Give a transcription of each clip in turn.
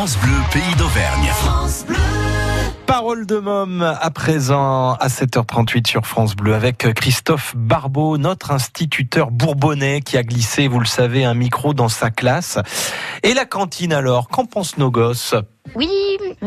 France Bleu, pays d'Auvergne. Parole de môme à présent à 7h38 sur France Bleu avec Christophe Barbeau, notre instituteur bourbonnais qui a glissé, vous le savez, un micro dans sa classe. Et la cantine alors, qu'en pensent nos gosses? Oui,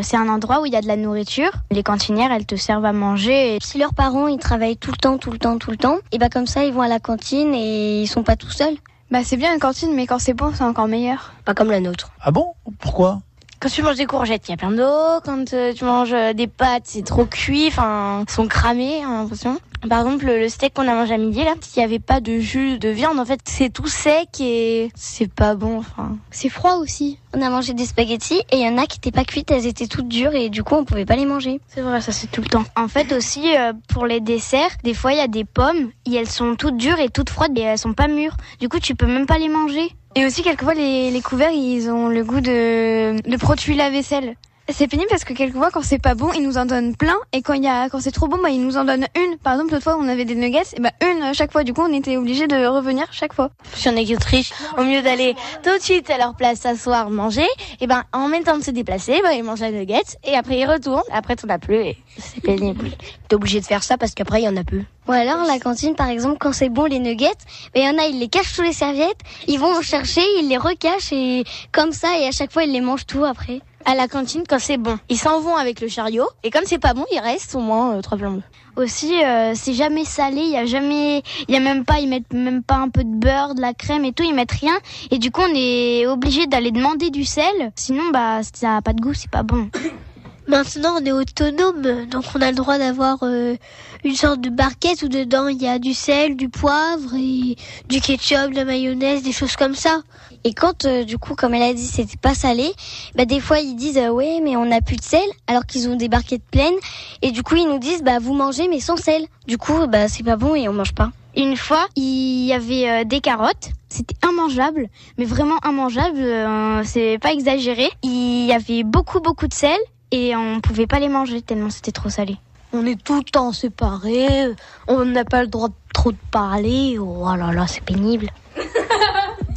c'est un endroit où il y a de la nourriture. Les cantinières, elles te servent à manger. Si leurs parents, ils travaillent tout le temps, tout le temps, tout le temps, et bah comme ça, ils vont à la cantine et ils sont pas tout seuls. Bah c'est bien une cantine, mais quand c'est bon, c'est encore meilleur. Pas comme la nôtre. Ah bon? Pourquoi? Quand tu manges des courgettes, il y a plein d'eau. Quand euh, tu manges euh, des pâtes, c'est trop cuit. Enfin, ils sont cramés, hein, l'impression. Par exemple, le steak qu'on a mangé à midi, là, il n'y avait pas de jus de viande. En fait, c'est tout sec et c'est pas bon. Enfin, C'est froid aussi. On a mangé des spaghettis et il y en a qui étaient pas cuites, elles étaient toutes dures et du coup on pouvait pas les manger. c'est vrai, ça c'est tout le temps. En fait aussi, euh, pour les desserts, des fois il y a des pommes et elles sont toutes dures et toutes froides et elles sont pas mûres. Du coup, tu peux même pas les manger. Et aussi, quelquefois, les, les couverts, ils ont le goût de, de produits lave-vaisselle. C'est pénible parce que quelquefois, quand c'est pas bon, ils nous en donnent plein. Et quand il y a, quand c'est trop bon, bah, ils nous en donnent une. Par exemple, l'autre fois, on avait des nuggets, et bah, une à chaque fois. Du coup, on était obligé de revenir chaque fois. Si on est qui triche, au mieux d'aller tout de suite à leur place s'asseoir, manger, et ben en même temps de se déplacer, ben ils mangent la nugget et après ils retournent. Après t'en as plus et c'est pénible. T'es obligé de faire ça parce qu'après il y en a peu. Ou alors la cantine par exemple quand c'est bon les nuggets, bah, il y en a ils les cachent sous les serviettes, ils vont chercher, ils les recachent et comme ça et à chaque fois ils les mangent tout après. À la cantine quand c'est bon, ils s'en vont avec le chariot et comme c'est pas bon, il reste au moins euh, trois plombes. Aussi, euh, c'est jamais salé. Il y a jamais, il y a même pas, ils mettent même pas un peu de beurre, de la crème et tout. Ils mettent rien. Et du coup, on est obligé d'aller demander du sel. Sinon, bah, ça a pas de goût, c'est pas bon. Maintenant, on est autonome, donc on a le droit d'avoir euh, une sorte de barquette où dedans il y a du sel, du poivre et du ketchup, de la mayonnaise, des choses comme ça. Et quand euh, du coup comme elle a dit c'était pas salé, bah des fois ils disent euh, ouais mais on a plus de sel alors qu'ils ont des barquettes pleines et du coup ils nous disent bah vous mangez mais sans sel. Du coup bah c'est pas bon et on mange pas. Une fois, il y avait euh, des carottes. C'était immangeable, mais vraiment immangeable. euh, c'est pas exagéré. Il y avait beaucoup beaucoup de sel et on pouvait pas les manger tellement c'était trop salé. On est tout le temps séparés, on n'a pas le droit de trop de parler. Oh là là, c'est pénible.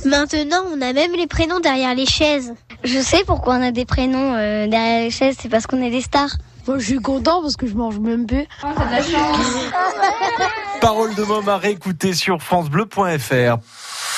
Maintenant, on a même les prénoms derrière les chaises. Je sais pourquoi on a des prénoms euh, derrière les chaises, c'est parce qu'on est des stars. Moi, je suis content parce que je mange même plus. Parole de môme à réécouter sur francebleu.fr.